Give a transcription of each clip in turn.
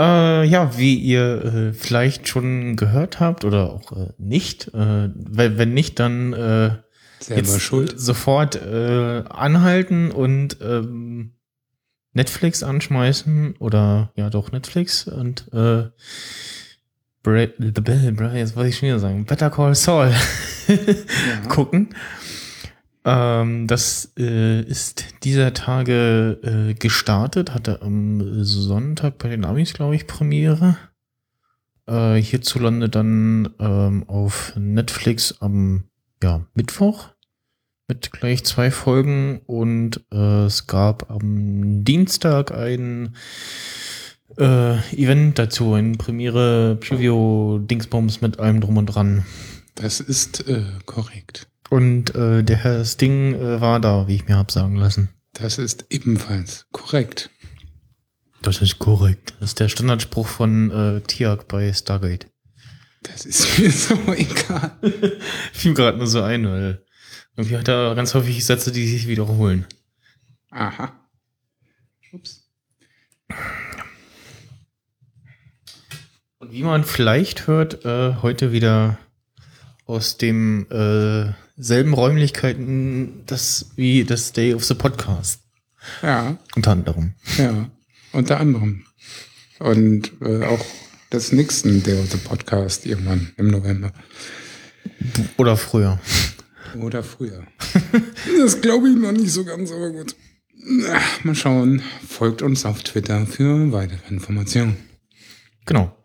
Äh, ja, wie ihr äh, vielleicht schon gehört habt oder auch äh, nicht, äh, wenn, nicht, dann äh, jetzt schuld. sofort äh, anhalten und ähm, Netflix anschmeißen oder ja doch Netflix und äh, Bra the Bell, Bra jetzt wollte ich schon wieder sagen, Better Call Saul Ja. gucken. Ähm, das äh, ist dieser Tage äh, gestartet, hatte am Sonntag bei den Amis, glaube ich, Premiere. Äh, hierzulande dann ähm, auf Netflix am ja, Mittwoch mit gleich zwei Folgen und äh, es gab am Dienstag ein äh, Event dazu, ein Premiere Preview Dingsbums mit allem drum und dran. Das ist äh, korrekt. Und äh, der Herr Sting äh, war da, wie ich mir hab sagen lassen. Das ist ebenfalls korrekt. Das ist korrekt. Das ist der Standardspruch von äh, Tiag bei Stargate. Das ist mir so egal. Fiel gerade nur so ein, weil irgendwie hat er ganz häufig Sätze, die sich wiederholen. Aha. Ups. Und wie man vielleicht hört, äh, heute wieder aus dem äh, selben Räumlichkeiten das wie das Day of the Podcast. Ja, Unter anderem. ja. Unter anderem. Und äh, auch das nächsten Day of the Podcast irgendwann im November. Oder früher. Oder früher. das glaube ich noch nicht so ganz, aber gut. Na, mal schauen. Folgt uns auf Twitter für weitere Informationen. Genau.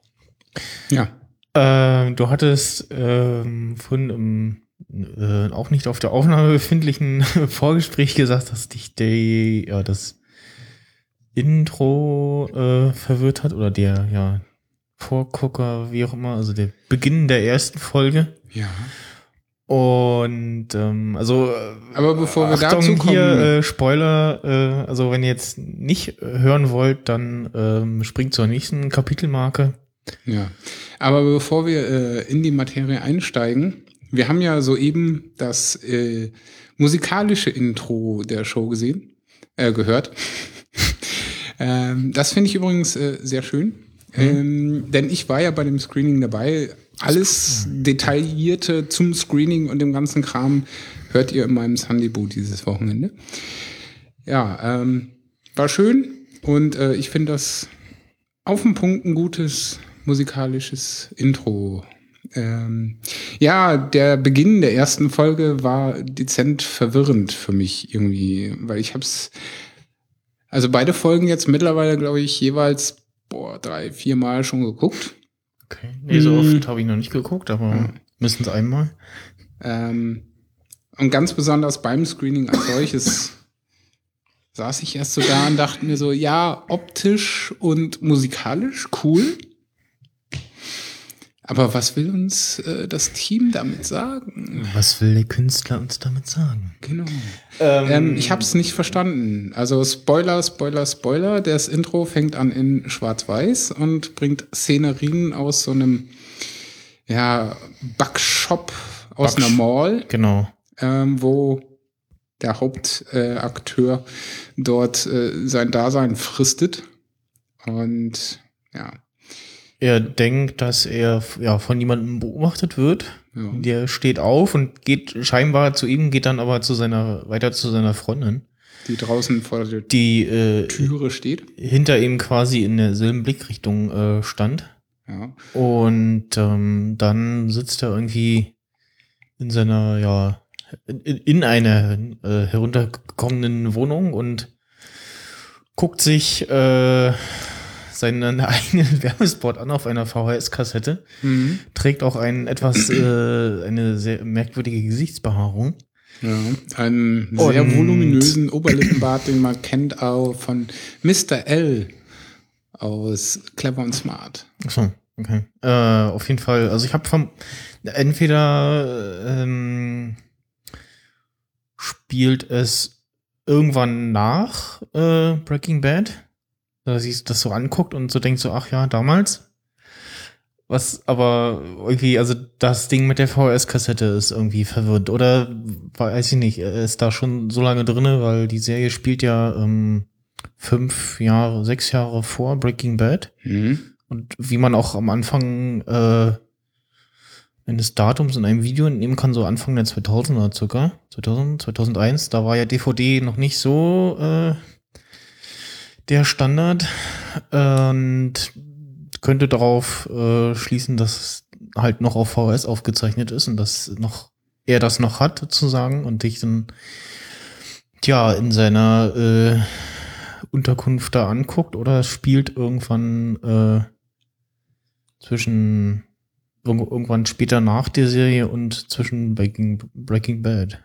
Ja. Äh, du hattest ähm, von im äh, auch nicht auf der Aufnahme befindlichen Vorgespräch gesagt, dass dich der, ja, das Intro äh, verwirrt hat oder der, ja, Vorgucker, wie auch immer, also der Beginn der ersten Folge. Ja. Und ähm, also äh, Aber bevor wir Achtung, dazu kommen. hier äh, Spoiler, äh, also wenn ihr jetzt nicht hören wollt, dann ähm, springt zur nächsten Kapitelmarke. Ja, aber bevor wir äh, in die Materie einsteigen, wir haben ja soeben das äh, musikalische Intro der Show gesehen, äh, gehört. ähm, das finde ich übrigens äh, sehr schön, ähm, denn ich war ja bei dem Screening dabei. Alles Detaillierte zum Screening und dem ganzen Kram hört ihr in meinem Sunday Boot dieses Wochenende. Ja, ähm, war schön und äh, ich finde das auf den Punkt ein gutes musikalisches Intro. Ähm, ja, der Beginn der ersten Folge war dezent verwirrend für mich irgendwie, weil ich hab's, also beide Folgen jetzt mittlerweile, glaube ich, jeweils boah, drei, vier Mal schon geguckt. Okay. Nee, so Hm. oft habe ich noch nicht geguckt, aber Ja. mindestens einmal. Ähm, und ganz besonders beim Screening als solches saß ich erst so da und dachte mir so, ja, optisch und musikalisch cool. Aber was will uns äh, das Team damit sagen? Was will der Künstler uns damit sagen? Genau. Ähm, ich habe es nicht verstanden. Also Spoiler, Spoiler, Spoiler. Das Intro fängt an in Schwarz-Weiß und bringt Szenerien aus so einem ja, Backshop aus Backsh- einer Mall Genau. ähm, wo der Hauptakteur äh, dort äh, sein Dasein fristet. Und ja, Er denkt, dass er ja, von jemandem beobachtet wird. ja. Der steht auf und geht scheinbar zu ihm, geht dann aber zu seiner, weiter zu seiner Freundin, die draußen vor der die äh, Türe steht. hinter ihm quasi in derselben Blickrichtung äh, stand. Ja. Und ähm, dann sitzt er irgendwie in seiner, ja, in, in einer äh, heruntergekommenen Wohnung und guckt sich äh, seinen eigenen Werbespot an auf einer VHS-Kassette. Mhm. Trägt auch ein etwas, äh, eine sehr merkwürdige Gesichtsbehaarung. ja. Einen sehr Und- voluminösen Oberlippenbart, den man kennt auch von Mr. L aus Clever und Smart. Achso, okay. Äh, auf jeden Fall, also ich habe vom entweder ähm, spielt es irgendwann nach äh, Breaking Bad, dass sich das so anguckt und so denkt so, ach ja, damals. Was aber irgendwie, also das Ding mit der VHS-Kassette ist irgendwie verwirrend. Oder weiß ich nicht, ist da schon so lange drinne, weil die Serie spielt ja ähm, fünf Jahre, sechs Jahre vor Breaking Bad. Mhm. Und wie man auch am Anfang äh, eines Datums in einem Video entnehmen kann, so Anfang der 2000er circa, 2000, 2001, da war ja DVD noch nicht so äh, der Standard und könnte darauf äh, schließen, dass es halt noch auf VHS aufgezeichnet ist und dass noch er das noch hat sozusagen und dich dann tja in seiner äh, Unterkunft da anguckt oder spielt irgendwann äh, zwischen irg- irgendwann später nach der Serie und zwischen Breaking, Breaking Bad.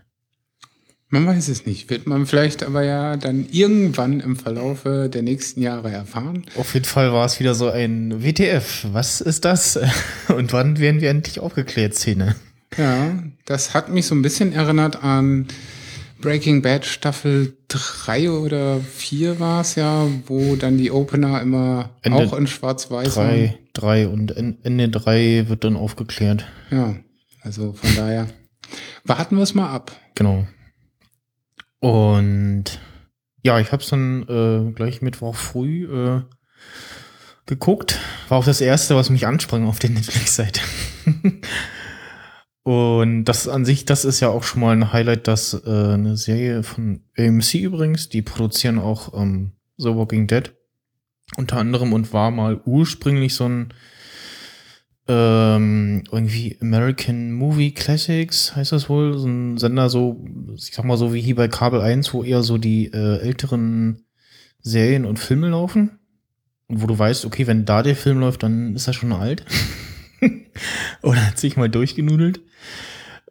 Man weiß es nicht. Wird man vielleicht aber ja dann irgendwann im Verlaufe der nächsten Jahre erfahren. Auf jeden Fall war es wieder so ein WTF. Was ist das? Und wann werden wir endlich aufgeklärt, Szene? Ja, das hat mich so ein bisschen erinnert an Breaking Bad Staffel 3 oder 4 war es ja, wo dann die Opener immer Ende auch in schwarz-weiß waren. Drei, drei und en- Ende drei wird dann aufgeklärt. Ja, also von daher warten wir es mal ab. Genau. Und ja, ich habe es dann äh, gleich Mittwoch früh äh, geguckt. War auch das erste, was mich ansprang auf der Netflix-Seite. Und das an sich, das ist ja auch schon mal ein Highlight, dass äh, eine Serie von AMC übrigens, die produzieren auch ähm, The Walking Dead unter anderem und war mal ursprünglich so ein ähm, irgendwie American Movie Classics heißt das wohl, so ein Sender so, ich sag mal so wie hier bei Kabel 1, wo eher so die äh, älteren Serien und Filme laufen. Und wo du weißt, okay, wenn da der Film läuft, dann ist er schon alt. Oder hat sich mal durchgenudelt.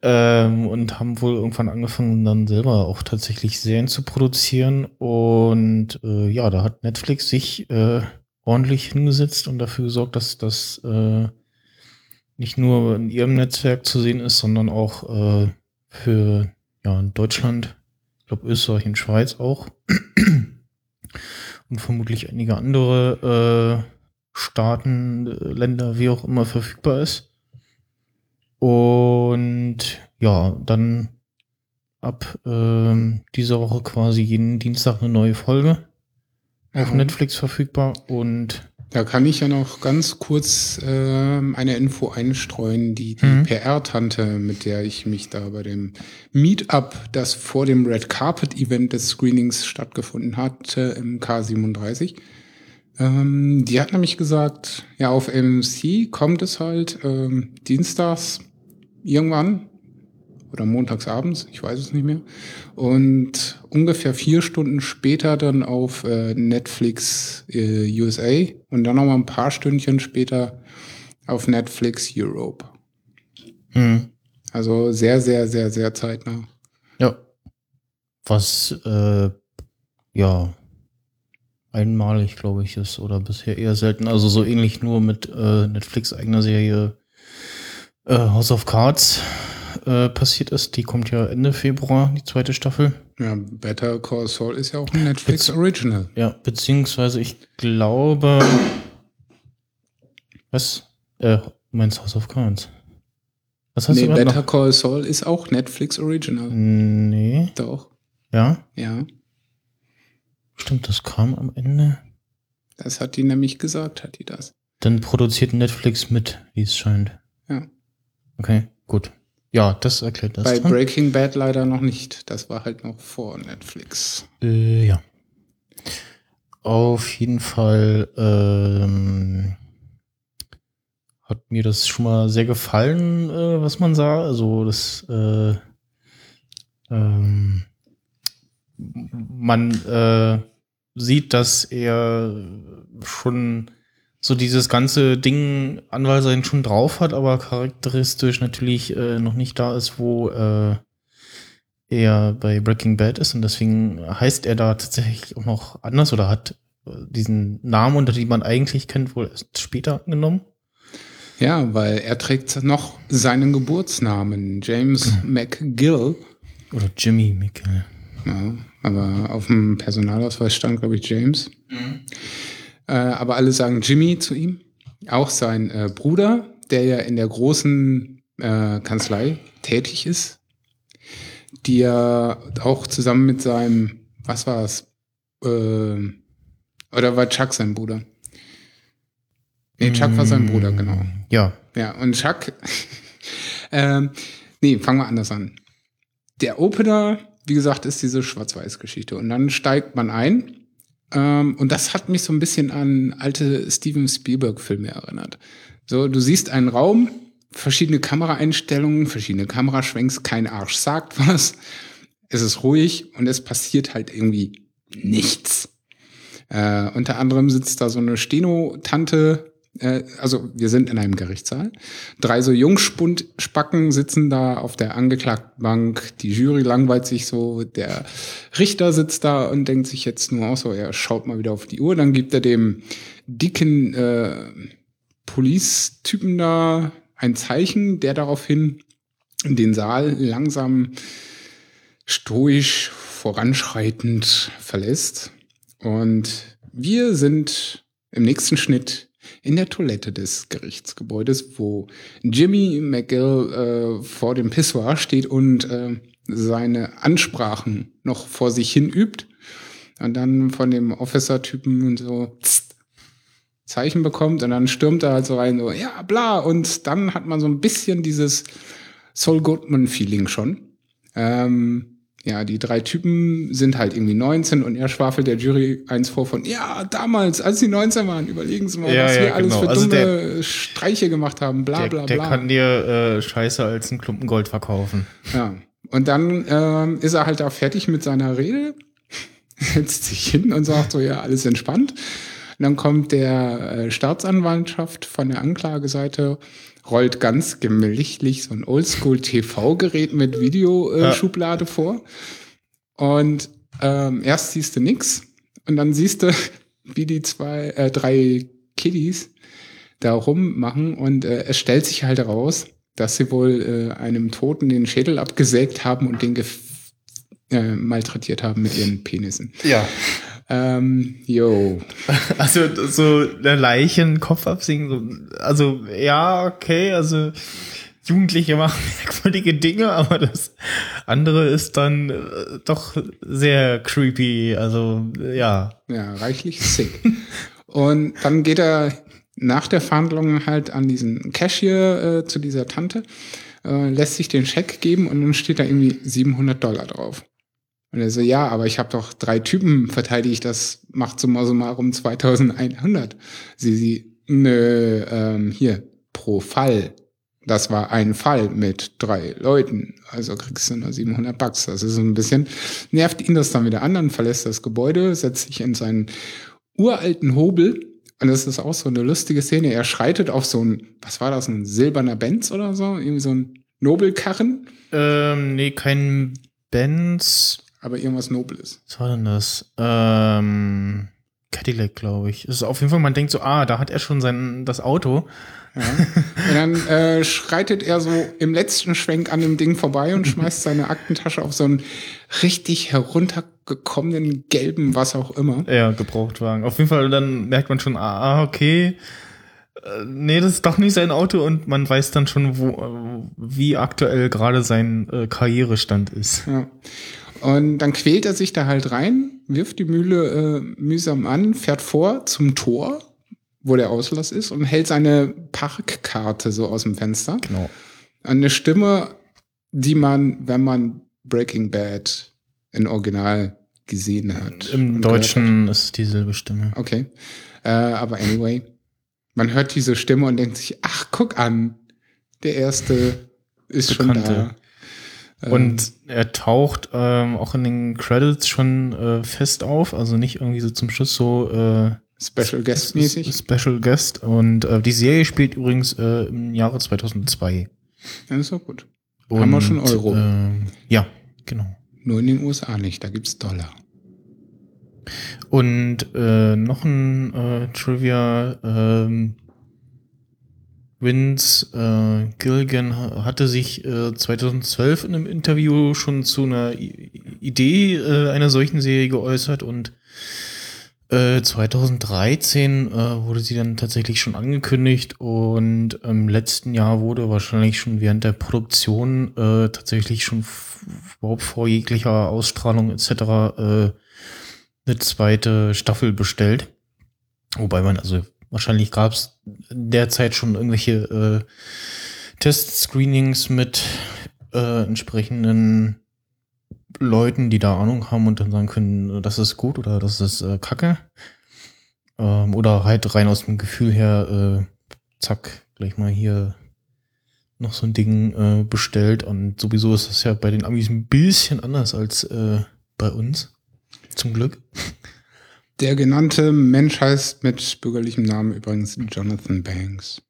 Ähm, und haben wohl irgendwann angefangen, dann selber auch tatsächlich Serien zu produzieren. Und äh, ja, da hat Netflix sich äh, ordentlich hingesetzt und dafür gesorgt, dass das äh, nicht nur in ihrem Netzwerk zu sehen ist, sondern auch äh, für ja, Deutschland, ich glaube Österreich und Schweiz auch. und vermutlich einige andere äh, Staaten, äh, Länder, wie auch immer verfügbar ist. Und ja, dann ab ähm, dieser Woche quasi jeden Dienstag eine neue Folge auf Ja. Netflix verfügbar und Da kann ich ja noch ganz kurz ähm, eine Info einstreuen, die die Mhm. PR-Tante, mit der ich mich da bei dem Meetup, das vor dem Red Carpet Event des Screenings stattgefunden hatte, im K37, ähm, die hat nämlich gesagt, ja, auf AMC kommt es halt ähm, dienstags irgendwann oder montags abends, ich weiß es nicht mehr. Und ungefähr vier Stunden später dann auf äh, Netflix äh, USA und dann noch mal ein paar Stündchen später auf Netflix Europe. hm, Also sehr, sehr, sehr, sehr zeitnah. ja, was äh, ja einmalig, glaube ich, ist oder bisher eher selten. Also so ähnlich nur mit äh, Netflix eigener Serie äh, House of Cards äh, passiert ist. Die kommt ja Ende Februar, die zweite Staffel. Ja, Better Call Saul ist ja auch ein Netflix Original. Ja, beziehungsweise ich glaube. Was? Äh, meinst House of Cards? Was hast Nee, du Better noch? Call Saul ist auch Netflix Original. Nee. Doch, Ja, ja. stimmt, das kam am Ende. Das hat die nämlich gesagt, hat die das. Dann produziert Netflix mit, wie es scheint. Ja. Okay, gut. Ja, das erklärt das. Bei. Breaking Bad leider noch nicht. Das war halt noch vor Netflix. Äh, ja. Auf jeden Fall ähm, hat mir das schon mal sehr gefallen, äh, was man sah. Also das äh, ähm, man äh, sieht, dass er schon so dieses ganze Ding Anwalt sein schon drauf hat, aber charakteristisch natürlich äh, noch nicht da ist, wo äh, er bei Breaking Bad ist und deswegen heißt er da tatsächlich auch noch anders oder hat äh, diesen Namen, unter dem man eigentlich kennt, wohl erst später angenommen. Ja, weil er trägt noch seinen Geburtsnamen, James McGill. Oder Jimmy Mickel. Ja, aber auf dem Personalausweis stand, glaube ich, James. Äh, aber alle sagen Jimmy zu ihm. Auch sein äh, Bruder, der ja in der großen äh, Kanzlei tätig ist, die er auch zusammen mit seinem, was war es, äh, Oder war Chuck sein Bruder? Nee, Chuck war sein Bruder, genau. Ja. Ja, und Chuck, ähm, nee, fangen wir anders an. Der Opener, wie gesagt, ist diese Schwarz-Weiß-Geschichte. Und dann steigt man ein. Ähm, und das hat mich so ein bisschen an alte Steven Spielberg-Filme erinnert. So, du siehst einen Raum, verschiedene Kameraeinstellungen, verschiedene Kameraschwenks, kein Arsch sagt was. Es ist ruhig und es passiert halt irgendwie nichts. Äh, unter anderem sitzt da so eine Steno-Tante, äh, also wir sind in einem Gerichtssaal. Drei so Jungspundspacken sitzen da auf der Angeklagtenbank. Die Jury langweilt sich so. Der Richter sitzt da und denkt sich jetzt nur aus, so, er schaut mal wieder auf die Uhr. Dann gibt er dem dicken äh, Police-Typen da ein Zeichen, der daraufhin den Saal langsam stoisch voranschreitend verlässt. Und wir sind im nächsten Schnitt in der Toilette des Gerichtsgebäudes, wo Jimmy McGill äh, vor dem Pissoir steht und äh, seine Ansprachen noch vor sich hin übt. Und dann von dem Officer-Typen so tzt, Zeichen bekommt und dann stürmt er halt so rein, so, ja, bla. Und dann hat man so ein bisschen dieses Saul Goodman-Feeling schon. Ähm, ja, die drei Typen sind halt irgendwie 19 und er schwafelt der Jury eins vor von, ja, damals, als sie 19 waren, überlegen Sie mal, Ja, was ja, wir alles genau. für Also dumme der- Streiche gemacht haben, bla Der, bla der bla. kann dir äh, Scheiße als einen Klumpen Gold verkaufen. Ja. Und dann ähm, ist er halt da fertig mit seiner Rede, setzt sich hin und sagt so, ja, alles entspannt. Und dann kommt der äh, Staatsanwaltschaft von der Anklageseite, rollt ganz gemächlich so ein Oldschool-TV-Gerät mit Videoschublade äh, Ja. Vor. Und ähm, erst siehst du nix und dann siehst du, wie die zwei, äh, drei Kiddies da rummachen und äh, es stellt sich halt heraus, dass sie wohl äh, einem Toten den Schädel abgesägt haben und den äh, malträtiert haben mit ihren Penissen. Ja. Ähm, yo. Also so eine Leiche einen Kopf absingen, so, also ja, okay, also Jugendliche machen merkwürdige Dinge, aber das andere ist dann äh, doch sehr creepy, also ja. Ja, reichlich sick. und dann geht er nach der Verhandlung halt an diesen Cashier äh, zu dieser Tante, äh, lässt sich den Scheck geben und dann steht da irgendwie 700 Dollar drauf. Und er so, ja, aber ich habe doch drei Typen verteidigt, das macht summa summarum 2100. Sie, sie, nö, ähm, hier, pro Fall. Das war ein Fall mit drei Leuten. Also kriegst du nur 700 Bucks. Das ist so ein bisschen, nervt ihn das dann wieder an, dann verlässt das Gebäude, setzt sich in seinen uralten Hobel. Und das ist auch so eine lustige Szene. Er schreitet auf so ein, was war das, ein silberner Benz oder so? Irgendwie so ein Nobelkarren, Ähm, nee, kein Benz. Aber irgendwas Nobles. Was war denn das? Ähm, Cadillac, glaube ich. Es ist auf jeden Fall, man denkt so, ah, da hat er schon sein, das Auto. Ja. Und dann äh, schreitet er so im letzten Schwenk an dem Ding vorbei und schmeißt seine Aktentasche auf so einen richtig heruntergekommenen gelben, was auch immer. Ja, Gebrauchtwagen. Auf jeden Fall, dann merkt man schon, ah, okay. Äh, Nee, das ist doch nicht sein Auto und man weiß dann schon, wo, äh, wie aktuell gerade sein äh, Karrierestand ist. Ja. Und dann quält er sich da halt rein, wirft die Mühle äh, mühsam an, fährt vor zum Tor, wo der Auslass ist, und hält seine Parkkarte so aus dem Fenster. Genau. Eine Stimme, die man, wenn man Breaking Bad in Original gesehen hat. Im Deutschen ist es dieselbe Stimme. Okay. Äh, aber anyway, man hört diese Stimme und denkt sich, ach, guck an, der erste ist schon Bekannte. da. Ähm, Und er taucht ähm, auch in den Credits schon äh, fest auf, also nicht irgendwie so zum Schluss so äh, Special Guest mäßig. Special Guest. Und äh, die Serie spielt übrigens äh, im Jahre 2002. Dann ist auch gut. Und, Haben wir schon Euro? ähm, ja, genau. Nur in den USA nicht, da gibt's Dollar. Und äh, noch ein äh, Trivia. Ähm, Vince äh, Gilligan ha- hatte sich äh, 2012 in einem Interview schon zu einer I Idee äh, einer solchen Serie geäußert und äh, 2013 äh, wurde sie dann tatsächlich schon angekündigt und im letzten Jahr wurde wahrscheinlich schon während der Produktion äh, tatsächlich schon überhaupt vor jeglicher Ausstrahlung etc. Äh, eine zweite Staffel bestellt. Wobei man, also wahrscheinlich gab es derzeit schon irgendwelche äh, Test-Screenings mit äh, entsprechenden Leuten, die da Ahnung haben und dann sagen können, das ist gut oder das ist äh, Kacke. Ähm, oder halt rein aus dem Gefühl her, äh, zack, gleich mal hier noch so ein Ding äh, bestellt. Und sowieso ist das ja bei den Amis ein bisschen anders als äh, bei uns. Zum Glück. Der genannte Mensch heißt mit bürgerlichem Namen übrigens Jonathan Banks.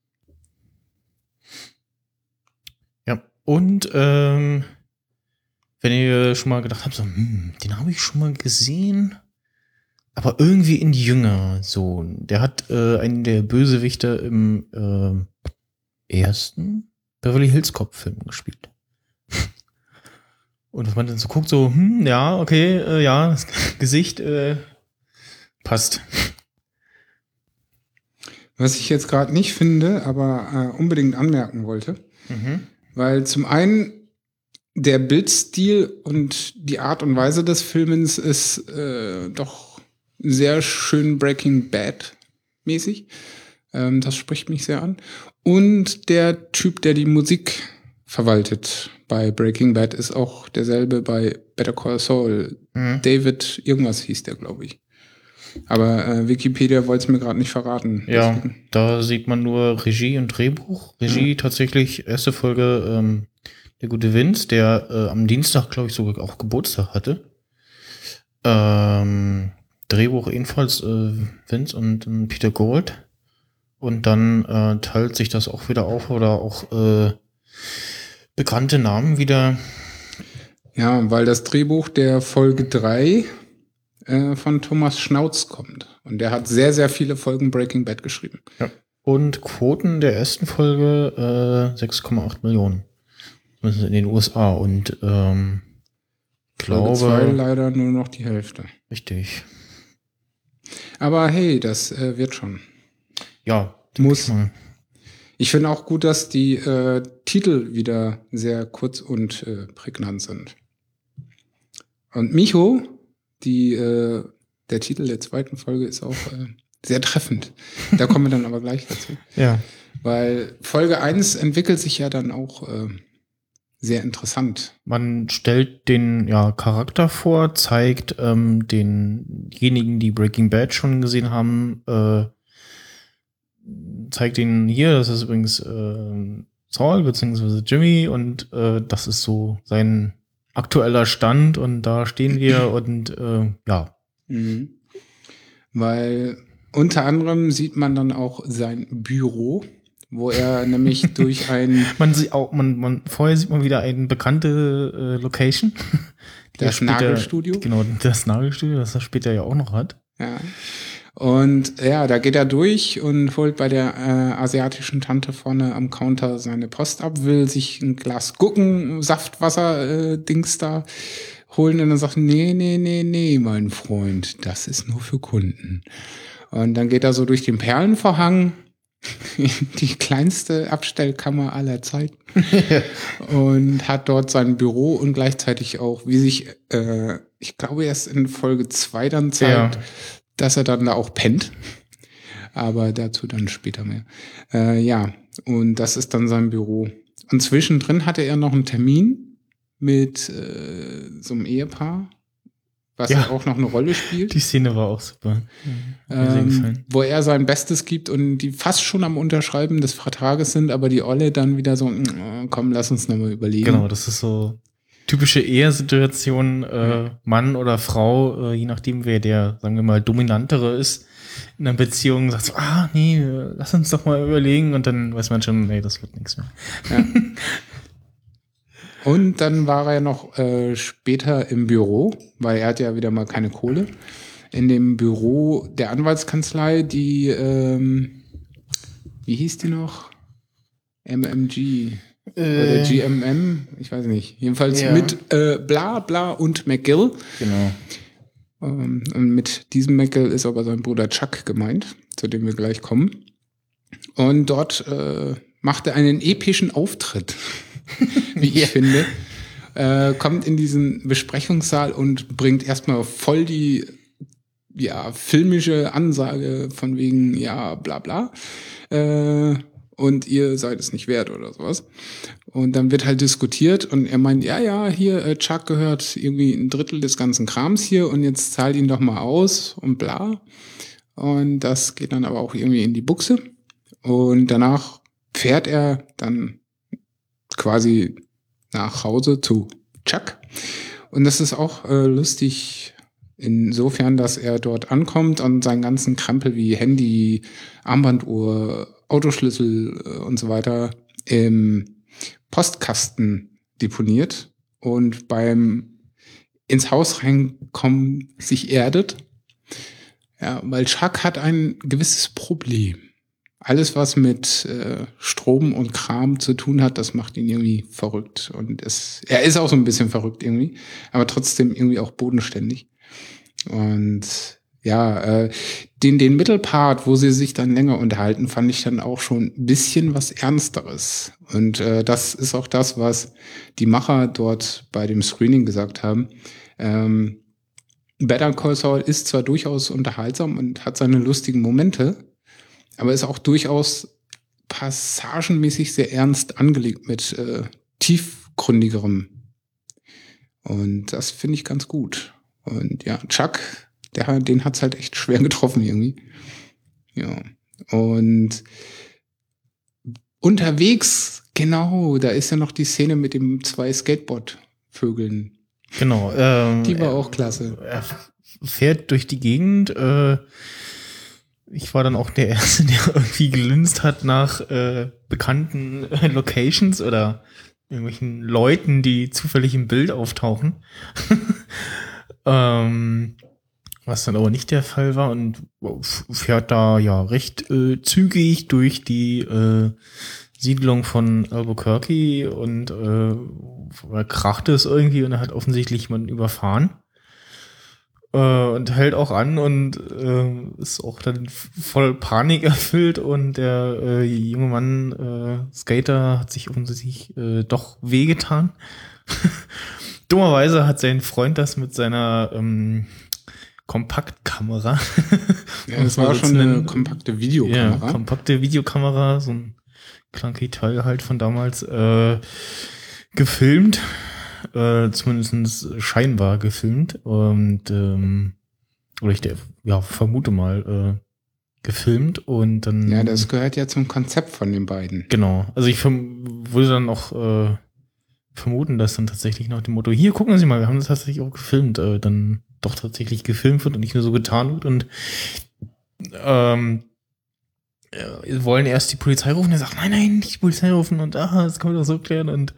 Ja, und ähm, wenn ihr schon mal gedacht habt, so, hm, den habe ich schon mal gesehen, aber irgendwie in jünger, so. Der hat äh, einen der Bösewichte im äh, ersten Beverly Hills Cop Film gespielt. Und dass man dann so guckt, so, hm, ja, okay, äh, ja, das Gesicht äh, passt. Was ich jetzt gerade nicht finde, aber äh, unbedingt anmerken wollte, Mhm. weil zum einen der Bildstil und die Art und Weise des Filmens ist äh, doch sehr schön Breaking Bad mäßig. Ähm, das spricht mich sehr an. Und der Typ, der die Musik verwaltet bei Breaking Bad, ist auch derselbe bei Better Call Saul. Mhm. David, irgendwas hieß der, glaube ich. Aber äh, Wikipedia wollte es mir gerade nicht verraten. Ja, Deswegen- da sieht man nur Regie und Drehbuch. Regie tatsächlich, erste Folge, ähm, der gute Vince, der äh, am Dienstag, glaube ich, sogar auch Geburtstag hatte. Ähm, Drehbuch ebenfalls äh, Vince und ähm, Peter Gold. Und dann äh, teilt sich das auch wieder auf oder auch äh, bekannte Namen wieder. Ja, weil das Drehbuch der Folge 3 äh, von Thomas Schnauz kommt. Und der hat sehr, sehr viele Folgen Breaking Bad geschrieben. Und Quoten der ersten Folge äh, 6,8 Millionen. Das ist in den USA. Und ähm, Folge 2 glaube, leider nur noch die Hälfte. richtig. Aber hey, das äh, wird schon. Ja, Muss. mal. Ich finde auch gut, dass die äh, Titel wieder sehr kurz und äh, prägnant sind. Und Micho, die, äh, der Titel der zweiten Folge ist auch äh, sehr treffend. Da kommen wir dann aber gleich dazu. Ja. Weil Folge 1 entwickelt sich ja dann auch äh, sehr interessant. Man stellt den ja, Charakter vor, zeigt ähm, denjenigen, die Breaking Bad schon gesehen haben, äh, zeigt ihnen hier, das ist übrigens äh, Saul beziehungsweise Jimmy und äh, das ist so sein aktueller Stand und da stehen wir und äh, ja, Mhm. Weil unter anderem sieht man dann auch sein Büro, wo er nämlich durch ein man sieht auch, man, man vorher sieht man wieder eine bekannte äh, Location. Das später- Nagelstudio? Genau, das Nagelstudio, das er später ja auch noch hat. Ja. Und ja, da geht er durch und holt bei der äh, asiatischen Tante vorne am Counter seine Post ab, will sich ein Glas Gucken, Saftwasser, äh, Dings da holen und dann sagt, nee, nee, nee, nee, mein Freund, das ist nur für Kunden. Und dann geht er so durch den Perlenvorhang die kleinste Abstellkammer aller Zeiten und hat dort sein Büro und gleichzeitig auch, wie sich, äh, ich glaube, erst in Folge zwei dann zeigt, Ja. Dass er dann da auch pennt. Aber dazu dann später mehr. Äh, ja, und das ist dann sein Büro. Und zwischendrin hatte er noch einen Termin mit äh, so einem Ehepaar, was Ja. auch noch eine Rolle spielt. Die Szene war auch super. Ähm, wo er sein Bestes gibt und die fast schon am Unterschreiben des Vertrages sind, aber die Olle dann wieder so, "Mm, komm, lass uns nochmal überlegen. Genau, das ist so typische Ehesituation, äh, Mann oder Frau, äh, je nachdem, wer der, sagen wir mal, dominantere ist in einer Beziehung, sagt so, ah, nee, lass uns doch mal überlegen und dann weiß man schon, nee, das wird nichts mehr. Und dann war er noch äh, später im Büro, weil er hat ja wieder mal keine Kohle. In dem Büro der Anwaltskanzlei, die, ähm, wie hieß die noch? MMG oder GMM, ich weiß nicht. Jedenfalls ja. mit äh, Bla Bla und McGill. Genau. Ähm, und mit diesem McGill ist aber sein Bruder Chuck gemeint, zu dem wir gleich kommen. Und dort äh, macht er einen epischen Auftritt, wie ich finde. Äh, kommt in diesen Besprechungssaal und bringt erstmal voll die ja, filmische Ansage von wegen, ja, bla bla. Äh, und ihr seid es nicht wert oder sowas. Und dann wird halt diskutiert und er meint, ja, ja, hier, äh, Chuck gehört irgendwie ein Drittel des ganzen Krams hier und jetzt zahlt ihn doch mal aus und bla. Und das geht dann aber auch irgendwie in die Buchse. Und danach fährt er dann quasi nach Hause zu Chuck. Und das ist auch äh, lustig insofern, dass er dort ankommt und seinen ganzen Krempel wie Handy, Armbanduhr, Autoschlüssel äh, und so weiter im Postkasten deponiert und beim ins Haus reinkommen sich erdet. Ja, weil Chuck hat ein gewisses Problem. Alles, was mit äh, Strom und Kram zu tun hat, das macht ihn irgendwie verrückt. Und es, er ist auch so ein bisschen verrückt irgendwie, aber trotzdem irgendwie auch bodenständig. Und ja, äh, den, den Mittelpart, wo sie sich dann länger unterhalten, fand ich dann auch schon ein bisschen was Ernsteres. Und äh, das ist auch das, was die Macher dort bei dem Screening gesagt haben. Ähm, Better Call Saul ist zwar durchaus unterhaltsam und hat seine lustigen Momente, aber ist auch durchaus passagenmäßig sehr ernst angelegt mit äh, tiefgründigerem. Und das finde ich ganz gut. Und ja, Chuck der, den hat's halt echt schwer getroffen irgendwie. Ja. Und unterwegs, genau, da ist ja noch die Szene mit dem zwei Skateboard-Vögeln. Genau. Ähm, die war auch klasse. Er fährt durch die Gegend. Äh, ich war dann auch der Erste, der irgendwie gelinst hat nach äh, bekannten äh, Locations oder irgendwelchen Leuten, die zufällig im Bild auftauchen. ähm, was dann aber nicht der Fall war und fährt da ja recht äh, zügig durch die äh, Siedlung von Albuquerque und äh, kracht es irgendwie und hat offensichtlich jemanden überfahren äh, und hält auch an und äh, ist auch dann voll Panik erfüllt und der äh, junge Mann äh, Skater hat sich offensichtlich äh, doch wehgetan. Dummerweise hat sein Freund das mit seiner ähm, Kompaktkamera. Ja, das war schon eine kompakte Videokamera. Ja, kompakte Videokamera, so ein clunky Teil halt von damals, äh, gefilmt, äh, zumindest scheinbar gefilmt und ähm, oder ich der, ja, vermute mal, äh, gefilmt und dann. Ja, das gehört ja zum Konzept von den beiden. Genau. Also ich würde dann auch äh, vermuten, dass dann tatsächlich nach dem Motto, hier gucken Sie mal, wir haben das tatsächlich auch gefilmt, äh, dann doch tatsächlich gefilmt wird und nicht nur so getan wird und ähm, äh, wollen erst die Polizei rufen, er sagt, nein, nein, nicht die Polizei rufen und ah, das kann man doch so klären und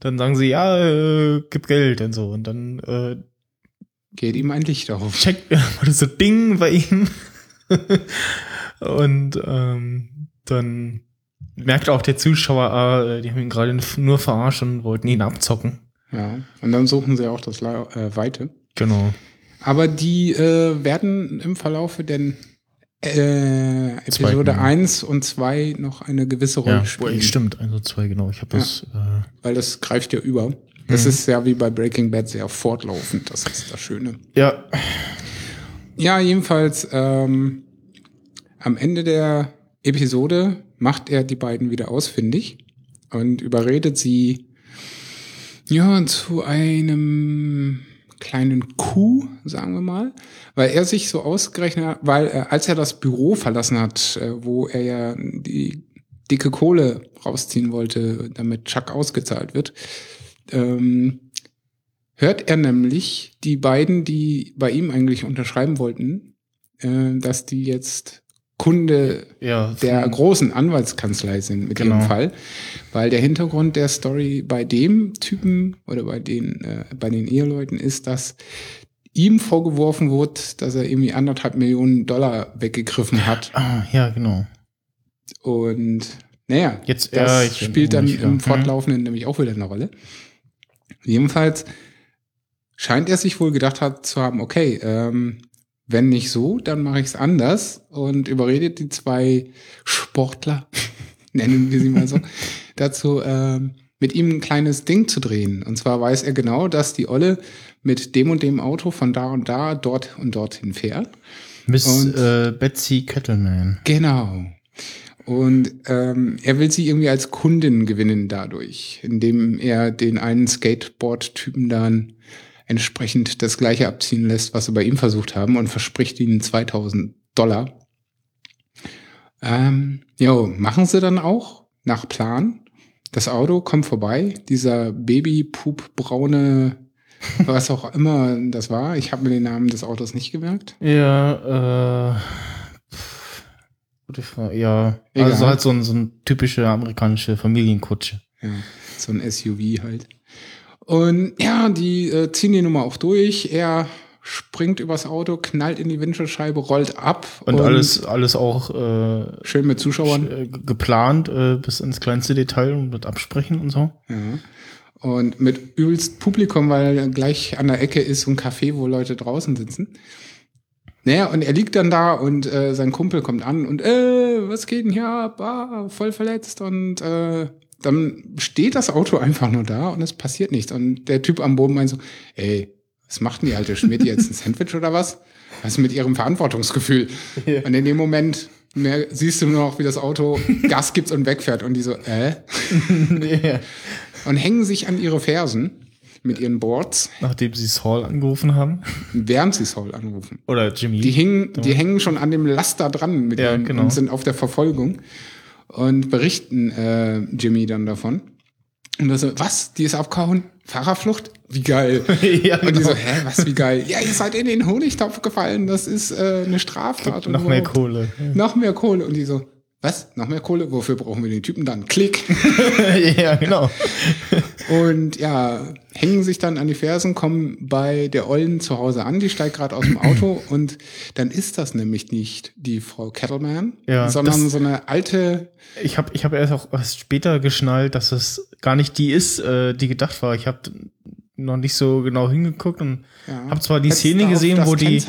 dann sagen sie, ja, äh, gib Geld und so und dann äh, geht ihm ein Licht auf. Check, das so Ding bei ihm und ähm, dann merkt auch der Zuschauer, ah, die haben ihn gerade nur verarscht und wollten ihn abzocken. Ja, und dann suchen sie auch das äh, Weite. Genau. Aber die äh, werden im Verlaufe der äh, Episode Zweiten. 1 und 2 noch eine gewisse Rolle ja, spielen. Stimmt, also 2, genau. Ich habe das. Ja, äh, weil das greift ja über. Das mhm. ist ja wie bei Breaking Bad sehr fortlaufend. Das ist das Schöne. Ja. Ja, jedenfalls ähm, am Ende der Episode macht er die beiden wieder ausfindig und überredet sie ja zu einem kleinen Coup, sagen wir mal, weil er sich so ausgerechnet hat, weil äh, als er das Büro verlassen hat, äh, wo er ja die dicke Kohle rausziehen wollte, damit Chuck ausgezahlt wird, ähm, hört er nämlich die beiden, die bei ihm eigentlich unterschreiben wollten, äh, dass die jetzt Kunde ja, der großen Anwaltskanzlei sind mit genau. dem Fall, weil der Hintergrund der Story bei dem Typen oder bei den äh, bei den Eheleuten ist, dass ihm vorgeworfen wird, dass er irgendwie anderthalb Millionen Dollar weggegriffen hat. Ah, ja, genau. Und naja, jetzt das ja, spielt dann im mhm. Fortlaufenden nämlich auch wieder eine Rolle. Jedenfalls scheint er sich wohl gedacht hat zu haben, okay, ähm, wenn nicht so, dann mache ich es anders und überredet die zwei Sportler, nennen wir sie mal so, dazu, ähm, mit ihm ein kleines Ding zu drehen. Und zwar weiß er genau, dass die Olle mit dem und dem Auto von da und da, dort und dorthin fährt. Miss Und- äh, Betsy Kettleman. Genau. Und ähm, er will sie irgendwie als Kundin gewinnen dadurch, indem er den einen Skateboard-Typen dann entsprechend das gleiche abziehen lässt, was sie bei ihm versucht haben und verspricht ihnen 2000 Dollar. Ähm, jo, machen sie dann auch nach Plan. Das Auto kommt vorbei, dieser Babypoop-braune, was auch immer das war. Ich habe mir den Namen des Autos nicht gemerkt. Ja, äh. Gute Frage. Ja, Egal. also halt so ein, so ein typische amerikanische Familienkutsche. Ja, so ein SUV halt. Und ja, die äh, ziehen die Nummer auch durch. Er springt übers Auto, knallt in die Windschutzscheibe, rollt ab. Und, alles, alles auch äh, schön mit Zuschauern. äh, geplant äh, bis ins kleinste Detail und mit Absprechen und so. Ja. Und mit übelst Publikum, weil gleich an der Ecke ist so ein Café, wo Leute draußen sitzen. Naja, und er liegt dann da und äh, sein Kumpel kommt an und äh, was geht denn hier ab? Ah, voll verletzt und äh, dann steht das Auto einfach nur da und es passiert nichts. Und der Typ am Boden meint so, ey, was macht denn die alte Schmidt jetzt? Ein Sandwich oder was? Was ist mit ihrem Verantwortungsgefühl? Ja. Und in dem Moment mehr, siehst du nur noch, wie das Auto Gas gibt und wegfährt und die so, äh? ja. und hängen sich an ihre Fersen mit ihren Boards, Nachdem sie Saul angerufen haben. während sie Saul anrufen. Oder Jimmy. Die, hingen, die hängen schon an dem Laster dran mit Ja, ihnen genau. und sind auf der Verfolgung und berichten äh, Jimmy dann davon. Und er so, was? Die ist abgehauen? Fahrerflucht? Wie geil. ja, Und die genau. so, hä, was, wie geil? Ja, ihr seid in den Honigtopf gefallen, das ist äh, eine Straftat. und Noch mehr überhaupt. Kohle. Noch mehr Kohle. Und die so, was? Noch mehr Kohle? Wofür brauchen wir den Typen dann? Klick. ja, genau. Und ja, hängen sich dann an die Fersen, kommen bei der Ollen zu Hause an, die steigt gerade aus dem Auto und dann ist das nämlich nicht die Frau Kettleman, Ja, sondern so eine alte, Ich habe ich hab erst auch erst später geschnallt, dass es gar nicht die ist, äh, die gedacht war. Ich habe noch nicht so genau hingeguckt und ja, habe zwar die Szene gesehen, wo die,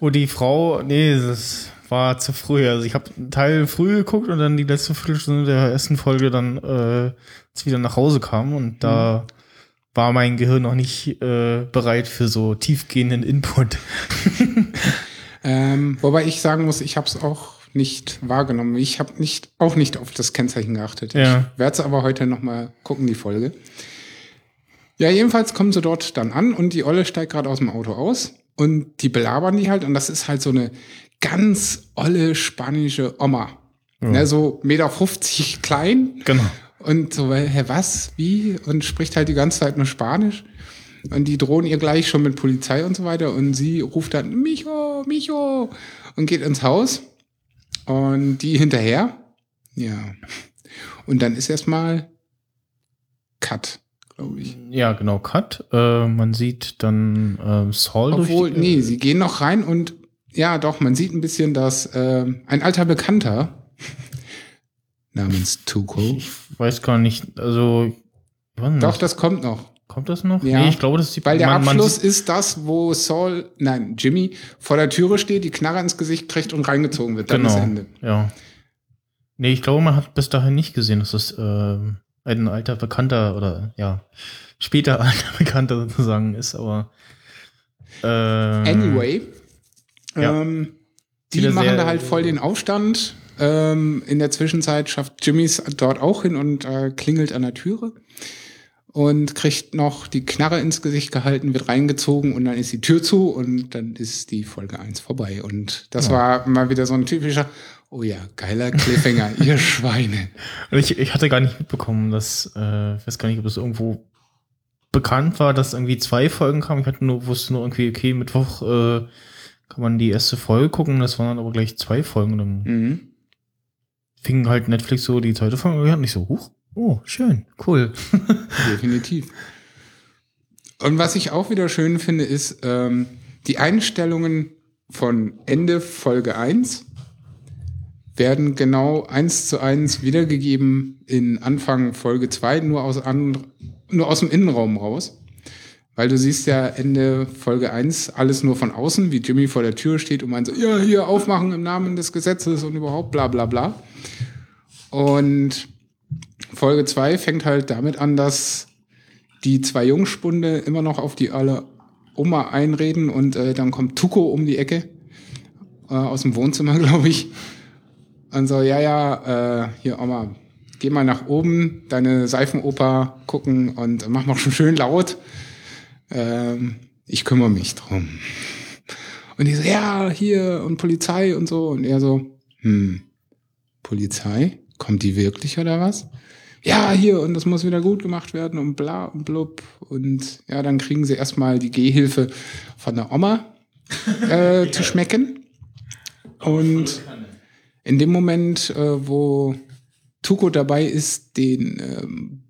wo die Frau, nee, das war zu früh. Also ich habe einen Teil früh geguckt und dann die letzte Viertelstunde der ersten Folge dann, äh, als wieder nach Hause kam und da Mhm. war mein Gehirn noch nicht äh, bereit für so tiefgehenden Input. Ähm, wobei ich sagen muss, ich habe es auch nicht wahrgenommen. Ich habe nicht, auch nicht auf das Kennzeichen geachtet. Ja. Ich werde es aber heute noch mal gucken, die Folge. Ja, jedenfalls kommen sie dort dann an und die Olle steigt gerade aus dem Auto aus und die belabern die halt und das ist halt so eine ganz olle spanische Oma. Ne, so Meter 50 klein Genau. und so, weil, hä, was, wie? Und spricht halt die ganze Zeit nur Spanisch. Und die drohen ihr gleich schon mit Polizei und so weiter. Und sie ruft dann, Micho, Micho, und geht ins Haus. Und die hinterher. Ja. Und dann ist erstmal Cut, glaube ich. Ja, genau, Cut. Äh, man sieht dann äh, Saul Obwohl, durch. nee, sie gehen noch rein und ja, doch, man sieht ein bisschen, dass äh, ein alter Bekannter namens Tuko. Ich weiß gar nicht, also. Wann Doch, das kommt noch. kommt das noch? Ja. Nee, ich glaube, das ist die Weil der man- man Abschluss sieht- ist das, wo Saul, nein, Jimmy vor der Türe steht, die Knarre ins Gesicht kriegt und reingezogen wird. Dann genau. ist Ende. Ja. Nee, ich glaube, man hat bis dahin nicht gesehen, dass das ähm, ein alter Bekannter oder ja, später alter Bekannter sozusagen ist, aber ähm, Anyway, ja. ähm, die Wieder machen da halt voll den Aufstand. Ähm, in der Zwischenzeit schafft Jimmys dort auch hin und äh, klingelt an der Türe und kriegt noch die Knarre ins Gesicht gehalten, wird reingezogen und dann ist die Tür zu und dann ist die Folge 1 vorbei. Und das Ja. war mal wieder so ein typischer, oh ja, geiler Cliffhanger, ihr Schweine. Und ich, ich hatte gar nicht mitbekommen, dass, äh, ich weiß gar nicht, ob es irgendwo bekannt war, dass irgendwie zwei Folgen kamen. Ich hatte nur, wusste nur irgendwie, okay, Mittwoch äh, kann man die erste Folge gucken, das waren dann aber gleich zwei Folgen. Dann Mhm. fing halt Netflix so die zweite Folge an ich so, huch, oh, schön, cool. Definitiv. Und was ich auch wieder schön finde, ist ähm, die Einstellungen von Ende Folge 1 werden genau eins zu eins wiedergegeben in Anfang Folge 2, nur aus, and, nur aus dem Innenraum raus. Weil du siehst ja Ende Folge 1 alles nur von außen, wie Jimmy vor der Tür steht und meint so, ja, hier aufmachen im Namen des Gesetzes und überhaupt bla bla bla. Und Folge Folge 2 fängt halt damit an, dass die zwei Jungspunde immer noch auf die alle Oma einreden und äh, dann kommt Tuko um die Ecke äh, aus dem Wohnzimmer, glaube ich. Und so, ja, ja, äh, hier Oma, geh mal nach oben, deine Seifenoper gucken und mach mal schon schön laut. Ähm, ich kümmere mich drum. Und die so, ja, hier und Polizei und so. Und er so, hm, Polizei? Kommt die wirklich oder was? Ja, hier und das muss wieder gut gemacht werden und bla und blub. Und ja, dann kriegen sie erstmal die Gehhilfe von der Oma äh, zu schmecken. Und in dem Moment, äh, wo Tuko dabei ist, den ähm,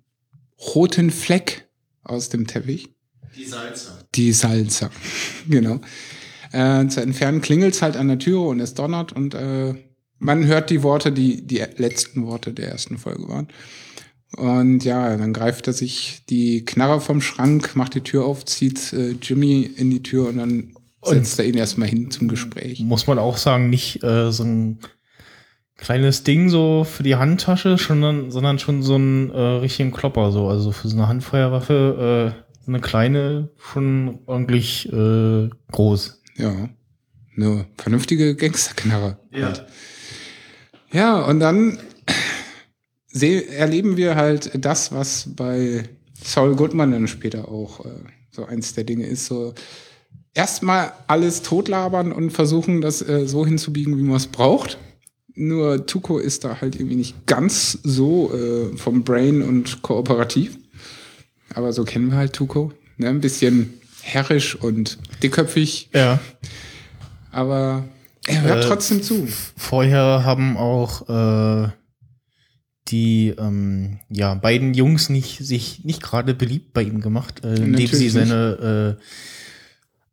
roten Fleck aus dem Teppich. Die Salzer. Die Salzer, genau. Äh, zu entfernen klingelt's halt an der Türe und es donnert und äh, man hört die Worte, die die letzten Worte der ersten Folge waren. Und ja, dann greift er sich die Knarre vom Schrank, macht die Tür auf, zieht äh, Jimmy in die Tür und dann setzt er ihn erstmal hin zum Gespräch. Muss man auch sagen, nicht äh, so ein kleines Ding so für die Handtasche, sondern, sondern schon so ein äh, richtigen Klopper so. Also für so eine Handfeuerwaffe äh, eine kleine, schon ordentlich äh, groß. Ja, eine vernünftige Gangsterknarre. Ja. Halt. Ja, und dann seh, erleben wir halt das, was bei Saul Goodman dann später auch äh, so eins der Dinge ist. So erstmal alles totlabern und versuchen, das äh, so hinzubiegen, wie man es braucht. Nur Tuko ist da halt irgendwie nicht ganz so äh, vom Brain und kooperativ. Aber so kennen wir halt Tuko. Ne? Ein bisschen herrisch und dickköpfig, Ja. aber er hört Äh, trotzdem zu. Vorher haben auch äh, die ähm, ja, beiden Jungs nicht, sich nicht gerade beliebt bei ihm gemacht, äh, indem sie seine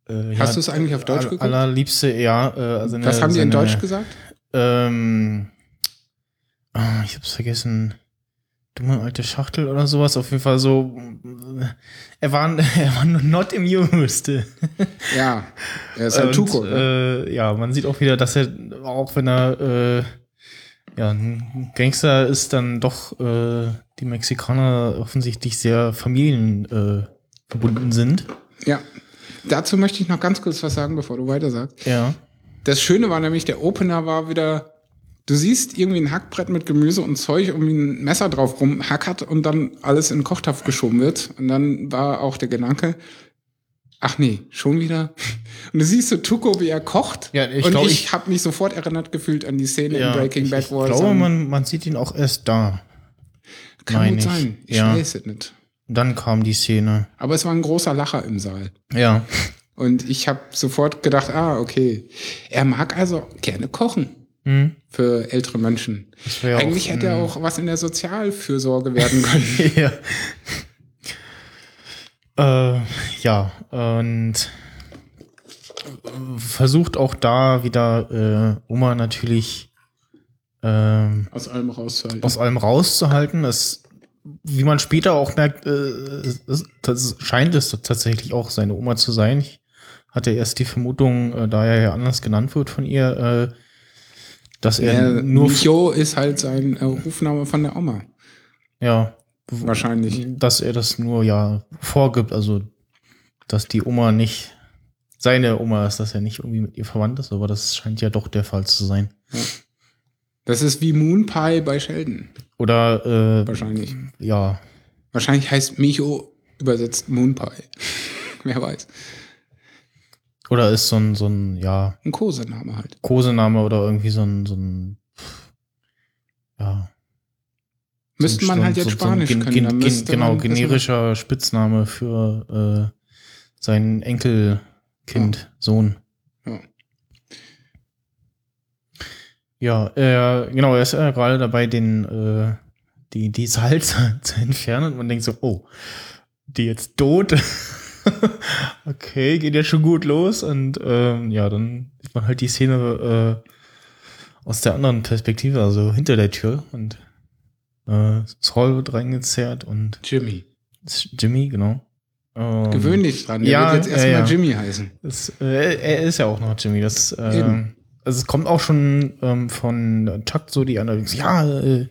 äh, äh, Hast du es eigentlich auf Deutsch geguckt? Allerliebste, ja. Äh, also Was haben die in seine- Deutsch gesagt? Ähm, ah, ich hab's vergessen. Dumme alte Schachtel oder sowas. Auf jeden Fall so. Er war, er war not amused. Ja, er ist halt Und, Tuko. Ne? Äh, ja, man sieht auch wieder, dass er, auch wenn er äh, ja, ein Gangster ist, dann doch äh, die Mexikaner offensichtlich sehr familienverbunden äh, sind. Ja. Dazu möchte ich noch ganz kurz was sagen, bevor du weiter sagst. Ja. Das Schöne war nämlich, der Opener war wieder, du siehst irgendwie ein Hackbrett mit Gemüse und Zeug und wie ein Messer drauf rumhackert und dann alles in den Kochtopf geschoben wird. Und dann war auch der Gedanke, ach nee, schon wieder. Und du siehst so Tuko, wie er kocht. Ja, ich und glaub, ich, ich- habe mich sofort erinnert gefühlt an die Szene ja in Breaking ich, Bad, ich glaube, man, man sieht ihn auch erst da. kann gut ich. sein. Ich Ja. weiß es nicht. Dann kam die Szene. Aber es war ein großer Lacher im Saal. Ja. Und ich habe sofort gedacht, ah, okay. Er mag also gerne kochen Hm. für ältere Menschen. Das ja Eigentlich auch, hätte er ähm, auch was in der Sozialfürsorge werden können. ja. Äh, ja, und äh, versucht auch da wieder äh, Oma natürlich ähm, Aus allem rauszuhalten. aus allem rauszuhalten. Das, wie man später auch merkt, äh, es, das scheint es tatsächlich auch seine Oma zu sein. Ich hatte erst die Vermutung, äh, da er ja anders genannt wird von ihr, äh, dass er Ja, nur Micho ist halt sein äh, Rufname von der Oma. ja Wahrscheinlich. dass er das nur ja vorgibt, also dass die Oma nicht seine Oma ist, dass er nicht irgendwie mit ihr verwandt ist, aber das scheint ja doch der Fall zu sein. Das ist wie Moon Pie bei Sheldon. Oder äh, Wahrscheinlich. ja, Wahrscheinlich heißt Micho übersetzt Moon Pie. Wer weiß. Oder ist so ein so ein ja Ein Kosename halt. Kosename oder irgendwie so ein so ein ja Müsste so man halt so- jetzt so Spanisch gen- können. gen- gen- genau wissen, generischer Spitzname für äh, sein Enkelkind Sohn. Ja. Ja, äh, genau, er ist äh, gerade dabei, den, äh, die, die Salze zu entfernen und man denkt so, oh, die jetzt tot. okay, geht ja schon gut los und ähm, ja, dann sieht man halt die Szene äh, aus der anderen Perspektive, also hinter der Tür und äh, Saul wird reingezerrt und Jimmy. Jimmy, genau. Ähm, Gewöhn dich dran. Der ja, wird jetzt erstmal ja, ja. Jimmy heißen. das, äh, er ist ja auch noch Jimmy. Das, äh, Eben. also es kommt auch schon ähm, von Chuck so die Analyse. Ja, äh,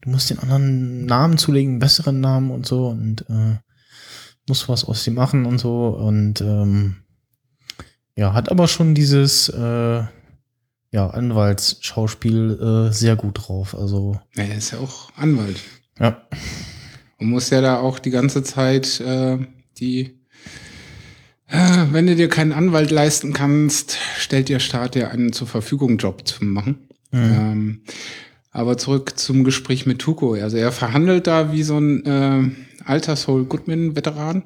du musst den anderen Namen zulegen, einen besseren Namen und so und äh, musst was aus dem machen und so und ähm, ja, hat aber schon dieses äh, ja, Anwaltsschauspiel äh, sehr gut drauf. Also. Ja, er ist ja auch Anwalt. Ja. Und muss ja da auch die ganze Zeit äh, die äh, wenn du dir keinen Anwalt leisten kannst, stellt dir Staat ja einen zur Verfügung Job zu machen. Mhm. Ähm, aber zurück zum Gespräch mit Tuko. Also er verhandelt da wie so ein äh, alter Soul Goodman-Veteran.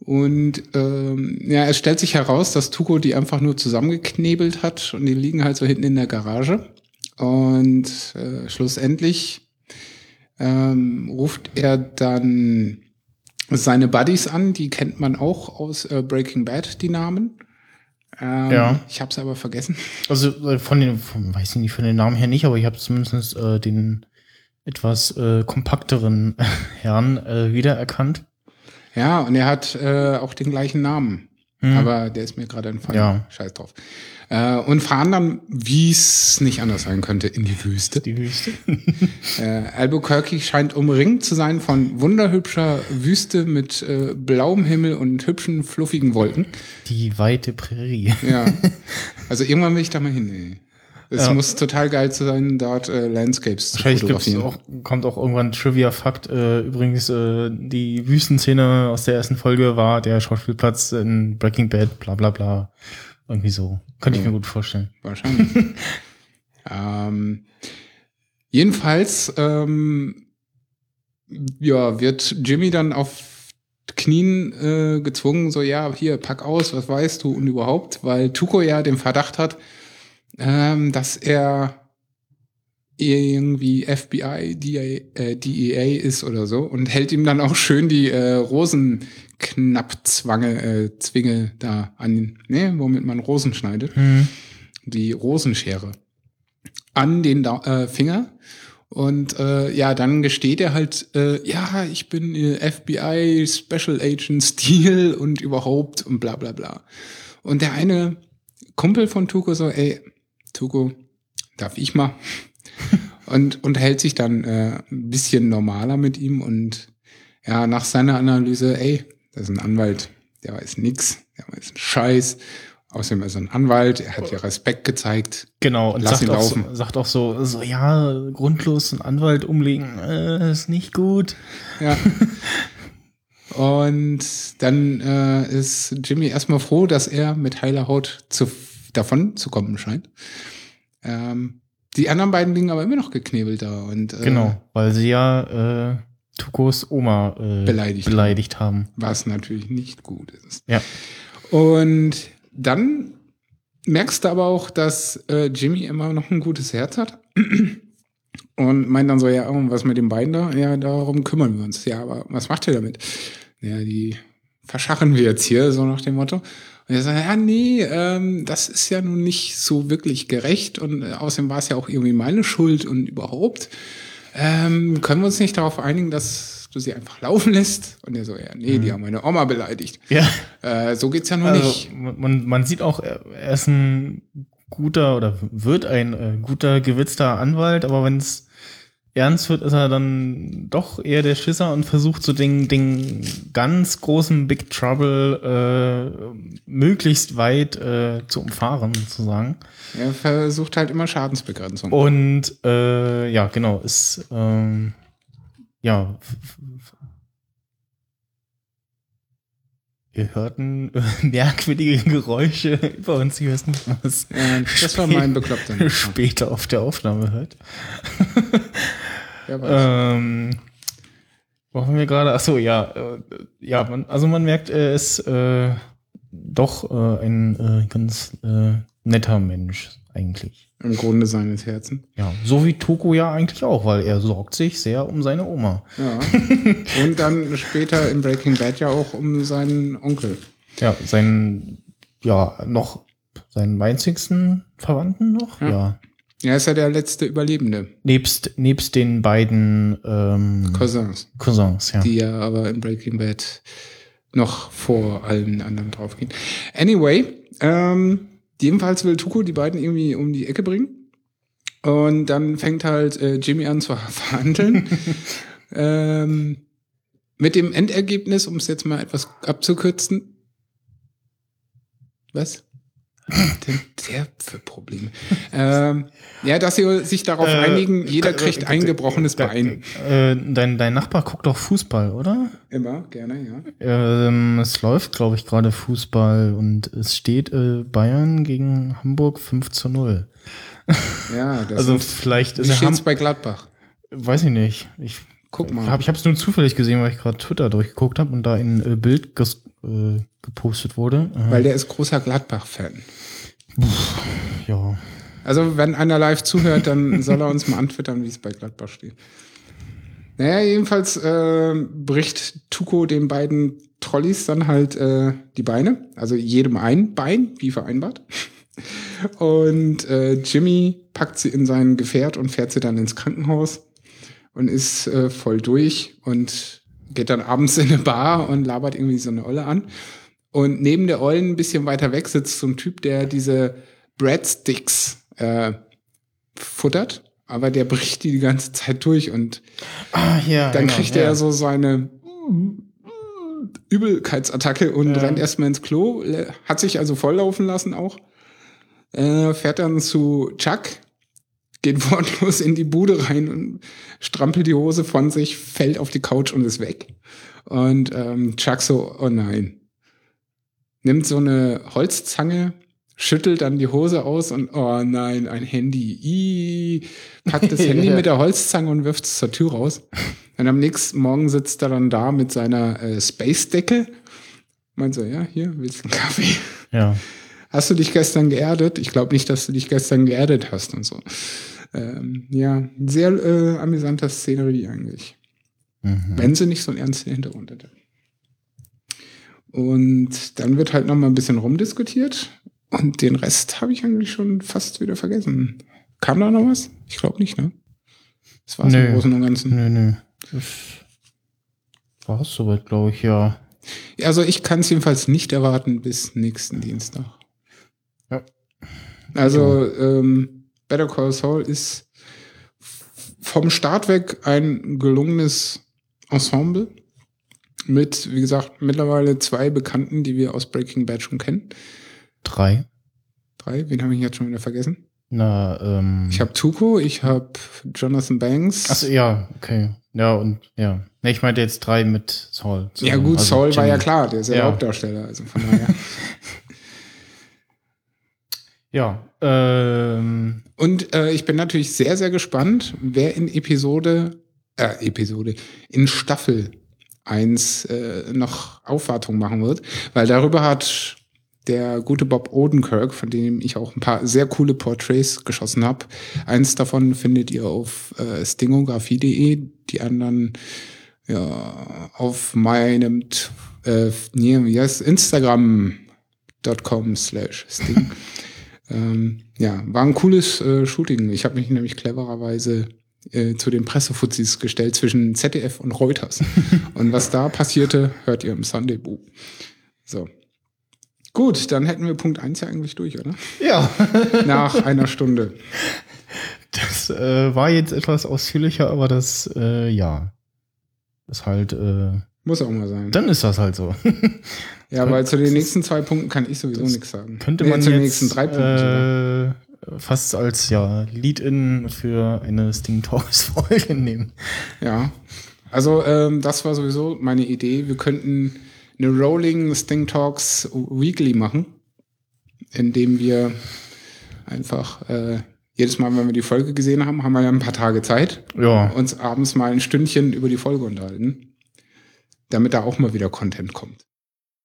Und ähm, ja, es stellt sich heraus, dass Tuko die einfach nur zusammengeknebelt hat und die liegen halt so hinten in der Garage. Und äh, schlussendlich ähm, ruft er dann seine Buddies an, die kennt man auch aus äh, Breaking Bad, die Namen. Ähm, ja. Ich habe es aber vergessen. Also äh, von den, von, weiß ich nicht, von den Namen her nicht, aber ich habe zumindest äh, den etwas äh, kompakteren Herrn äh, wiedererkannt. Ja, und er hat äh, auch den gleichen Namen. Hm. Aber der ist mir gerade entfallen. Ja. Scheiß drauf. Äh, und fahren dann, wie es nicht anders sein könnte, in die Wüste. Die Wüste. äh, Albuquerque scheint umringt zu sein von wunderhübscher Wüste mit äh, blauem Himmel und hübschen, fluffigen Wolken. Die weite Prärie. ja. Also irgendwann will ich da mal hin. Ey. Es ja. muss total geil sein, dort äh, Landscapes zu fotografieren. Auch, kommt auch irgendwann Trivia-Fakt. Äh, übrigens, äh, die Wüstenszene aus der ersten Folge war der Schauspielplatz in Breaking Bad, bla bla bla. Irgendwie so. Könnte ja. ich mir gut vorstellen. Wahrscheinlich. ähm, jedenfalls ähm, ja, wird Jimmy dann auf Knien äh, gezwungen, so ja, hier, pack aus, was weißt du und überhaupt, weil Tuko ja den Verdacht hat, ähm, dass er irgendwie FBI, DEA, äh, DEA ist oder so und hält ihm dann auch schön die äh, Rosenknappzwange, äh, Zwinge da an, ne, womit man Rosen schneidet. Mhm. Die Rosenschere an den da äh, Finger. Und äh, ja, dann gesteht er halt, äh, ja, ich bin äh, FBI Special Agent Steel und überhaupt und bla bla bla. Und der eine Kumpel von Tuko so, ey, Tuko, darf ich mal? und, und hält sich dann äh, ein bisschen normaler mit ihm und ja, nach seiner Analyse, ey, das ist ein Anwalt, der weiß nix, der weiß einen Scheiß. Außerdem ist er ein Anwalt, er hat ja Respekt gezeigt. Genau, und Lass sagt, auch so, sagt auch so, so, ja, grundlos einen Anwalt umlegen, äh, ist nicht gut. Ja. und dann äh, ist Jimmy erstmal froh, dass er mit heiler Haut zu davon zu kommen scheint. Ähm, die anderen beiden liegen aber immer noch geknebelt da. Und, äh, genau, weil sie ja äh, Tukos Oma äh, beleidigt, beleidigt haben. Was natürlich nicht gut ist. Ja. Und dann merkst du aber auch, dass äh, Jimmy immer noch ein gutes Herz hat. Und meint dann so, ja, was mit den beiden da? Ja, darum kümmern wir uns. Ja, aber was macht ihr damit? Ja, die verschachen wir jetzt hier, so nach dem Motto. Und er sagt, ja, nee, ähm, das ist ja nun nicht so wirklich gerecht und äh, außerdem war es ja auch irgendwie meine Schuld und überhaupt. Ähm, können wir uns nicht darauf einigen, dass du sie einfach laufen lässt? Und er so, ja, nee, mhm. die haben meine Oma beleidigt. Ja. Äh, so geht's ja nur also, nicht. Man, man sieht auch, er ist ein guter oder wird ein äh, guter, gewitzter Anwalt, aber wenn es ernst wird, ist er dann doch eher der Schisser und versucht so den, den ganz großen Big Trouble äh, möglichst weit äh, zu umfahren, sozusagen. Er versucht halt immer Schadensbegrenzung. Und äh, ja, genau, ist ähm, ja wir hörten merkwürdige Geräusche über uns. Ich weiß nicht, was das war mein Bekloppter. später auf der Aufnahme hört. Ähm, wo haben wir gerade? Achso, ja. Äh, ja, man, also man merkt, er ist äh, doch äh, ein äh, ganz äh, netter Mensch eigentlich. Im Grunde seines Herzens. Ja, so wie Toko ja eigentlich auch, weil er sorgt sich sehr um seine Oma. Ja. Und dann später in Breaking Bad ja auch um seinen Onkel. Ja, seinen, ja, noch seinen einzigsten Verwandten noch? Ja. ja. Er ist ja der letzte Überlebende. Nebst, nebst den beiden ähm, Cousins. Cousins, ja. Die ja aber in Breaking Bad noch vor allen anderen draufgehen. Anyway, ähm, jedenfalls will Tuko die beiden irgendwie um die Ecke bringen. Und dann fängt halt äh, Jimmy an zu verhandeln. ähm, mit dem Endergebnis, um es jetzt mal etwas abzukürzen. Was? Denn der für Probleme. ähm, ja, dass sie sich darauf Äh, einigen, jeder äh, kriegt äh, ein gebrochenes äh, Bein. Dein, dein Nachbar guckt doch Fußball, oder? Immer, gerne, ja. Ähm, es läuft, glaube ich, gerade Fußball und es steht äh, Bayern gegen Hamburg 5 zu 0. Ja, das Also sind, vielleicht ist Ham bei Gladbach? Weiß ich nicht. Ich Guck mal. habe ich es nur zufällig gesehen, weil ich gerade Twitter durchgeguckt habe und da ein äh, Bild ges äh, gepostet wurde. Äh, Weil der ist großer Gladbach-Fan. ja. Also, wenn einer live zuhört, dann soll er uns mal antwittern, wie es bei Gladbach steht. Naja, jedenfalls äh, bricht Tuko den beiden Trolleys dann halt äh, die Beine. Also jedem ein Bein, wie vereinbart. Und äh, Jimmy packt sie in sein Gefährt und fährt sie dann ins Krankenhaus und ist äh, voll durch und geht dann abends in eine Bar und labert irgendwie so eine Olle an. Und neben der Ollen ein bisschen weiter weg sitzt so ein Typ, der diese Breadsticks äh, futtert, aber der bricht die die ganze Zeit durch und Ah, ja. dann genau, kriegt ja. er so seine Übelkeitsattacke und Ja. rennt erstmal ins Klo, hat sich also volllaufen lassen auch, äh, fährt dann zu Chuck, geht wortlos in die Bude rein und strampelt die Hose von sich, fällt auf die Couch und ist weg. Und ähm, Chuck so, oh nein. Nimmt so eine Holzzange, schüttelt dann die Hose aus und oh nein, ein Handy. Ii, packt das Handy mit der Holzzange und wirft es zur Tür raus. Und am nächsten Morgen sitzt er dann da mit seiner äh, Space-Decke. Meint so, ja, hier, willst du einen Kaffee? Ja. Hast du dich gestern geerdet? Ich glaube nicht, dass du dich gestern geerdet hast und so. Ähm, ja, sehr äh, amüsanter Szenerie eigentlich. Mhm. Wenn sie nicht so einen ernsten Hintergrund hätte. Und dann wird halt noch mal ein bisschen rumdiskutiert. Und den Rest habe ich eigentlich schon fast wieder vergessen. Kam da noch was? Ich glaube nicht, ne? Das war es im Großen und Ganzen. Nö, nö. Das war's soweit, glaube ich, ja. Also ich kann es jedenfalls nicht erwarten bis nächsten Dienstag. Ja. Also ähm, Better Call Saul ist vom Start weg ein gelungenes Ensemble mit, wie gesagt, mittlerweile zwei Bekannten, die wir aus Breaking Bad schon kennen. Drei. Drei, wen habe ich jetzt schon wieder vergessen? Na, ähm. Ich habe Tuco, ich habe Jonathan Banks. Achso, ja, okay. Ja, und ja. Ne, ich meinte jetzt drei mit Saul. ja zusammen. gut, Also Saul war Jimmy. ja klar, der ist ja, Ja. Hauptdarsteller, also von daher. Ja, ähm, Und äh, ich bin natürlich sehr, sehr gespannt, wer in Episode, äh, Episode, in Staffel 1 äh, noch Aufwartung machen wird, weil darüber hat der gute Bob Odenkirk, von dem ich auch ein paar sehr coole Portraits geschossen habe. Eins davon findet ihr auf äh, stingografie.de, die anderen ja, auf meinem äh, heißt Instagram.com slash sting. Ähm, ja, war ein cooles äh, Shooting. Ich habe mich nämlich clevererweise äh, zu den Pressefuzis gestellt zwischen ZDF und Reuters. und was da passierte, hört ihr im Sunday Boo. So. Gut, dann hätten wir Punkt 1 ja eigentlich durch, oder? ja. Nach einer Stunde. Das äh, war jetzt etwas ausführlicher, aber das, äh, ja. Ist halt, äh, Muss auch mal sein. dann ist das halt so. ja, weil zu den nächsten zwei Punkten kann ich sowieso nichts sagen. Könnte Nee, man zu den jetzt nächsten drei Punkten äh, fast als ja Lead-in für eine Sting Talks Folge nehmen. Ja. Also, ähm, das war sowieso meine Idee. Wir könnten eine Rolling Sting Talks Weekly machen, indem wir einfach äh, jedes Mal, wenn wir die Folge gesehen haben, haben wir ja ein paar Tage Zeit, Ja, uns abends mal ein Stündchen über die Folge unterhalten, damit da auch mal wieder Content kommt.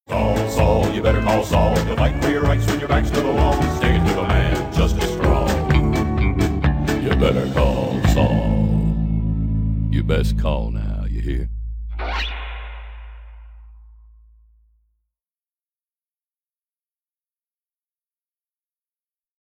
Call Saul, you better call Saul. You'll fight for rights when your back's to the wall. Stay to the man, justice for all. You better call Saul. You best call now, you hear?